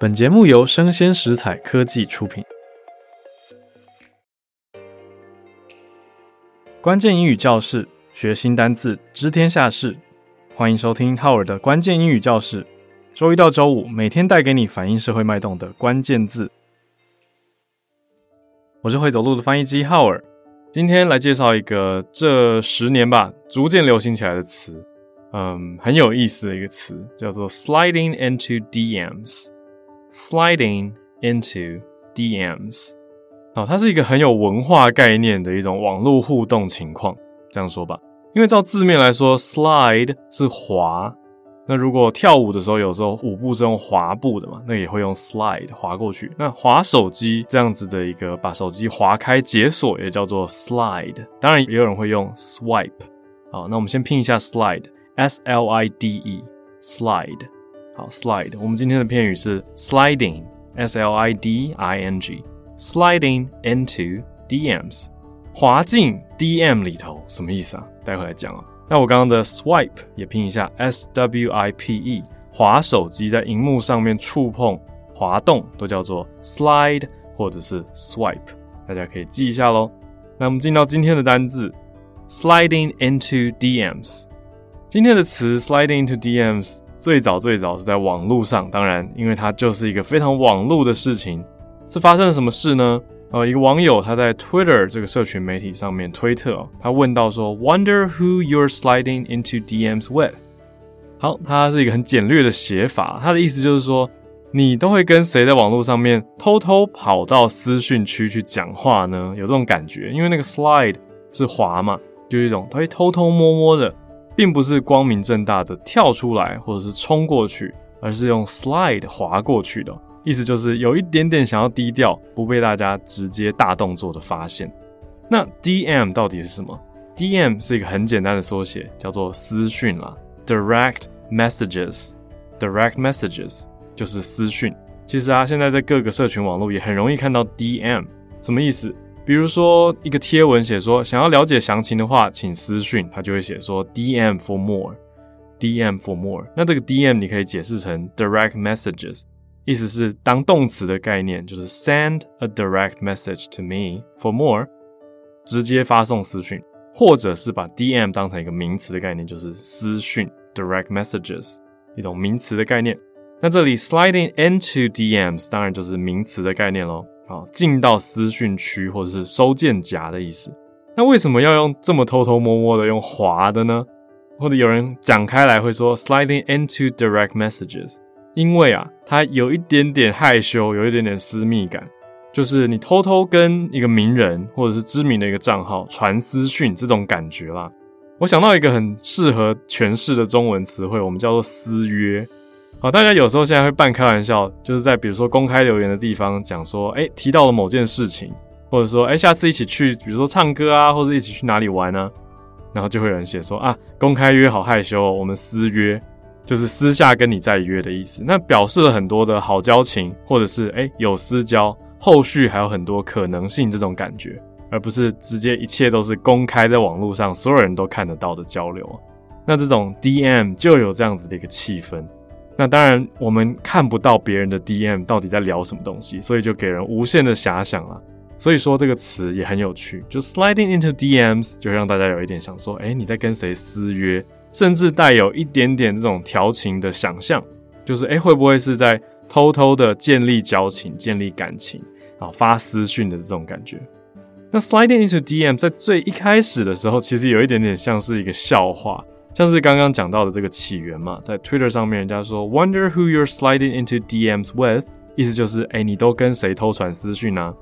本节目由生鲜食材科技出品。关键英语教室，学新单字，知天下事。欢迎收听浩尔的关键英语教室。周一到周五，每天带给你反映社会脉动的关键字。我是会走路的翻译机浩尔。今天来介绍一个这十年吧逐渐流行起来的词，嗯，很有意思的一个词，叫做 sliding into DMs。Sliding into DMs，好，它是一个很有文化概念的一种网络互动情况，这样说吧，因为照字面来说，slide 是滑。那如果跳舞的时候，有时候舞步是用滑步的嘛，那也会用 slide 滑过去。那滑手机这样子的一个把手机滑开解锁，也叫做 slide。当然也有人会用 swipe。好，那我们先拼一下 slide，s l i d e，slide。好，slide。我们今天的片语是 sliding，s l i d i n g，sliding into DMs，滑进 DM 里头，什么意思啊？待会来讲啊。那我刚刚的 swipe 也拼一下 s w i p e，滑手机在荧幕上面触碰、滑动都叫做 slide 或者是 swipe，大家可以记一下喽。那我们进到今天的单字 sliding into DMs，今天的词 sliding into DMs 最早最早是在网络上，当然因为它就是一个非常网络的事情，是发生了什么事呢？呃，一个网友他在 Twitter 这个社群媒体上面推特哦，他问到说，Wonder who you're sliding into DMs with？好，它是一个很简略的写法，它的意思就是说，你都会跟谁在网络上面偷偷跑到私讯区去讲话呢？有这种感觉，因为那个 slide 是滑嘛，就是一种他会偷偷摸摸的，并不是光明正大的跳出来或者是冲过去，而是用 slide 滑过去的。意思就是有一点点想要低调，不被大家直接大动作的发现。那 DM 到底是什么？DM 是一个很简单的缩写，叫做私讯啦，Direct Messages。Direct Messages 就是私讯。其实啊，现在在各个社群网络也很容易看到 DM，什么意思？比如说一个贴文写说想要了解详情的话，请私讯，他就会写说 DM for more，DM for more。那这个 DM 你可以解释成 Direct Messages。意思是当动词的概念，就是 send a direct message to me for more，直接发送私讯，或者是把 DM 当成一个名词的概念，就是私讯 direct messages 一种名词的概念。那这里 sliding into DMs 当然就是名词的概念喽，好，进到私讯区或者是收件夹的意思。那为什么要用这么偷偷摸摸的用滑的呢？或者有人讲开来会说 sliding into direct messages。因为啊，他有一点点害羞，有一点点私密感，就是你偷偷跟一个名人或者是知名的一个账号传私讯这种感觉啦。我想到一个很适合诠释的中文词汇，我们叫做私约。好，大家有时候现在会半开玩笑，就是在比如说公开留言的地方讲说，诶，提到了某件事情，或者说，诶，下次一起去，比如说唱歌啊，或者一起去哪里玩呢？然后就会有人写说啊，公开约好害羞哦，我们私约。就是私下跟你再约的意思，那表示了很多的好交情，或者是诶、欸、有私交，后续还有很多可能性这种感觉，而不是直接一切都是公开在网络上所有人都看得到的交流。那这种 DM 就有这样子的一个气氛。那当然我们看不到别人的 DM 到底在聊什么东西，所以就给人无限的遐想了。所以说这个词也很有趣，就 sliding into DMs 就让大家有一点想说，诶、欸、你在跟谁私约？甚至带有一点点这种调情的想象，就是诶，会不会是在偷偷的建立交情、建立感情啊，发私讯的这种感觉？那 sliding into DM 在最一开始的时候，其实有一点点像是一个笑话，像是刚刚讲到的这个起源嘛，在 Twitter 上面，人家说 Wonder who you're sliding into DMs with，意思就是诶，你都跟谁偷传私讯啊？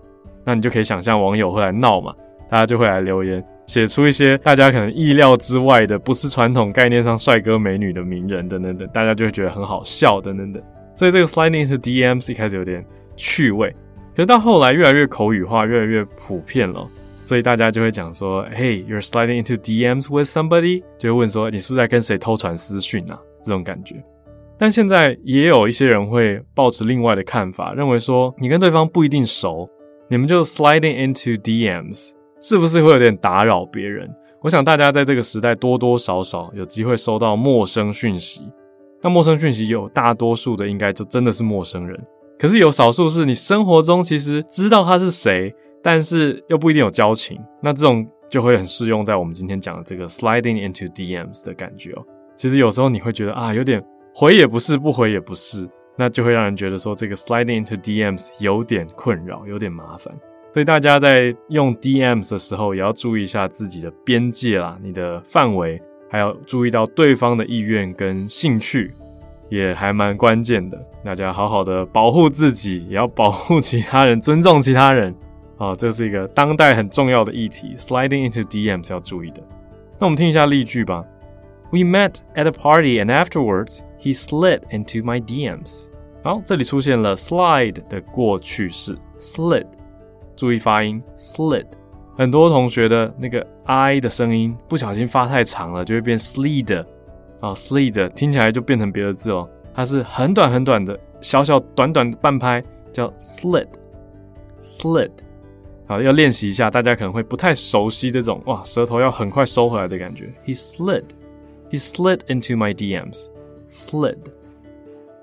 那你就可以想象网友会来闹嘛，大家就会来留言。写出一些大家可能意料之外的，不是传统概念上帅哥美女的名人等等等，大家就会觉得很好笑等等等。所以这个 sliding into DMs 一开始有点趣味，可是到后来越来越口语化，越来越普遍了，所以大家就会讲说，Hey, you're sliding into DMs with somebody，就会问说你是不是在跟谁偷传私讯啊？这种感觉。但现在也有一些人会抱持另外的看法，认为说你跟对方不一定熟，你们就 sliding into DMs。是不是会有点打扰别人？我想大家在这个时代多多少少有机会收到陌生讯息。那陌生讯息有大多数的应该就真的是陌生人。可是有少数是你生活中其实知道他是谁，但是又不一定有交情。那这种就会很适用在我们今天讲的这个 sliding into DMs 的感觉哦。其实有时候你会觉得啊，有点回也不是，不回也不是，那就会让人觉得说这个 sliding into DMs 有点困扰，有点麻烦。所以大家在用 DMs 的时候，也要注意一下自己的边界啦，你的范围，还要注意到对方的意愿跟兴趣，也还蛮关键的。大家好好的保护自己，也要保护其他人，尊重其他人。啊，这是一个当代很重要的议题，sliding into DMs 要注意的。那我们听一下例句吧。We met at a party and afterwards he slid into my DMs。好，这里出现了 slide 的过去式，slid。注意发音，slid。很多同学的那个 i 的声音不小心发太长了，就会变 slid。啊，slid 听起来就变成别的字哦。它是很短很短的，小小短短的半拍，叫 slid，slid。啊，要练习一下，大家可能会不太熟悉这种哇，舌头要很快收回来的感觉。He slid, he slid into my DMs. Slid，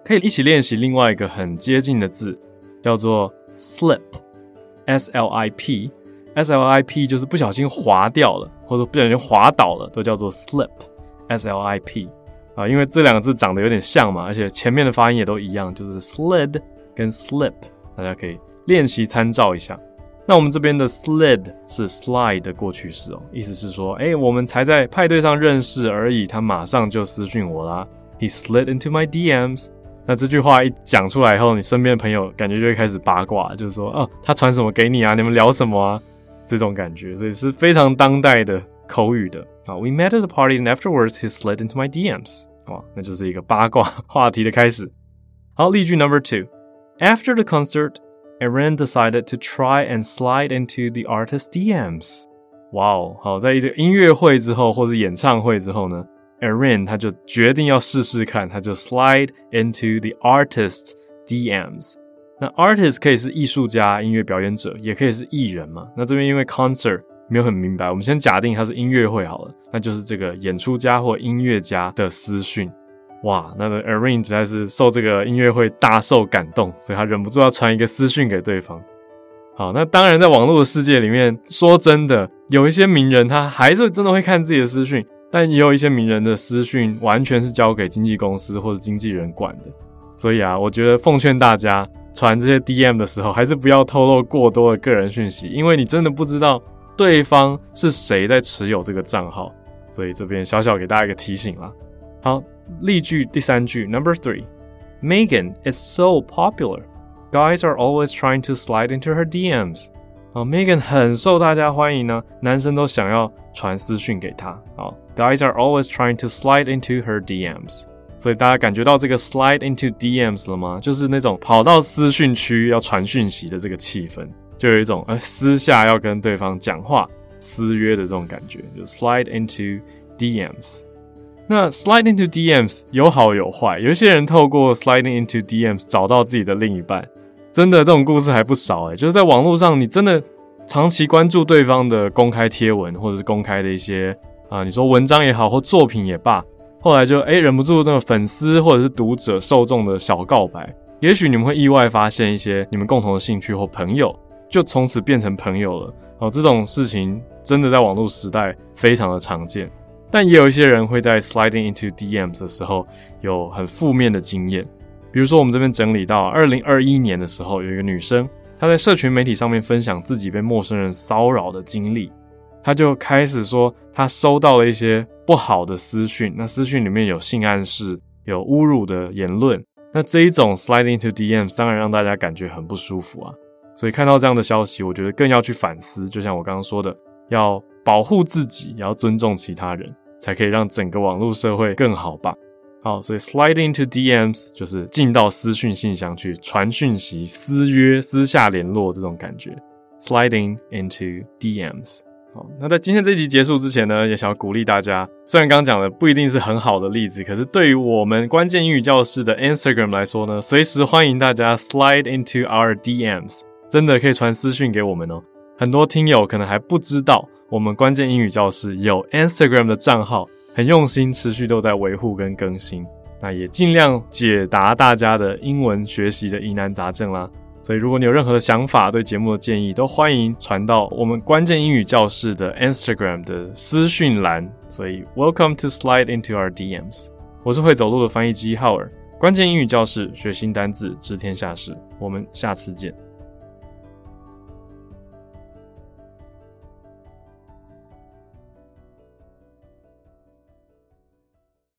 可以一起练习另外一个很接近的字，叫做 slip。S L I P，S L I P 就是不小心滑掉了，或者不小心滑倒了，都叫做 slip。S L I P 啊，因为这两个字长得有点像嘛，而且前面的发音也都一样，就是 slid 跟 slip，大家可以练习参照一下。那我们这边的 slid 是 slide 的过去式哦，意思是说，哎，我们才在派对上认识而已，他马上就私讯我啦。He slid into my DMs。那这句话一讲出来以后，你身边的朋友感觉就会开始八卦，就是说，哦，他传什么给你啊？你们聊什么啊？这种感觉，所以是非常当代的口语的啊。We met at a party and afterwards he slid into my DMs。哇，那就是一个八卦话题的开始。好，例句 number two。After the concert, Erin decided to try and slide into the artist's DMs。哇哦，好，在一个音乐会之后，或者演唱会之后呢？Erin 他就决定要试试看，他就 slide into the artist's DMs。那 artist 可以是艺术家、音乐表演者，也可以是艺人嘛。那这边因为 concert 没有很明白，我们先假定他是音乐会好了，那就是这个演出家或音乐家的私讯。哇，那个 Ariane 实在是受这个音乐会大受感动，所以他忍不住要传一个私讯给对方。好，那当然在网络的世界里面，说真的，有一些名人他还是真的会看自己的私讯。但也有一些名人的私讯完全是交给经纪公司或者经纪人管的，所以啊，我觉得奉劝大家传这些 DM 的时候，还是不要透露过多的个人讯息，因为你真的不知道对方是谁在持有这个账号。所以这边小小给大家一个提醒啦。好，例句第三句，Number three，Megan is so popular, guys are always trying to slide into her DMs。哦，Megan 很受大家欢迎呢，男生都想要传私讯给她。好，Guys are always trying to slide into her DMs。所以大家感觉到这个 slide into DMs 了吗？就是那种跑到私讯区要传讯息的这个气氛，就有一种呃私下要跟对方讲话、私约的这种感觉，就 slide into DMs。那 sliding into DMs 有好有坏，有一些人透过 sliding into DMs 找到自己的另一半。真的这种故事还不少诶，就是在网络上，你真的长期关注对方的公开贴文，或者是公开的一些啊，你说文章也好，或作品也罢，后来就诶忍不住那个粉丝或者是读者受众的小告白，也许你们会意外发现一些你们共同的兴趣或朋友，就从此变成朋友了。哦，这种事情真的在网络时代非常的常见，但也有一些人会在 sliding into DMs 的时候有很负面的经验。比如说，我们这边整理到二零二一年的时候，有一个女生，她在社群媒体上面分享自己被陌生人骚扰的经历，她就开始说她收到了一些不好的私讯，那私讯里面有性暗示、有侮辱的言论，那这一种 sliding into DMs 当然让大家感觉很不舒服啊。所以看到这样的消息，我觉得更要去反思，就像我刚刚说的，要保护自己，也要尊重其他人，才可以让整个网络社会更好吧。好，所以 sliding into DMs 就是进到私讯信箱去传讯息、私约、私下联络这种感觉。sliding into DMs。好，那在今天这集结束之前呢，也想要鼓励大家，虽然刚刚讲的不一定是很好的例子，可是对于我们关键英语教室的 Instagram 来说呢，随时欢迎大家 slide into our DMs，真的可以传私讯给我们哦。很多听友可能还不知道，我们关键英语教室有 Instagram 的账号。很用心，持续都在维护跟更新。那也尽量解答大家的英文学习的疑难杂症啦。所以，如果你有任何的想法、对节目的建议，都欢迎传到我们关键英语教室的 Instagram 的私讯栏。所以，Welcome to slide into our DMs。我是会走路的翻译机浩尔，关键英语教室，学新单字，知天下事。我们下次见。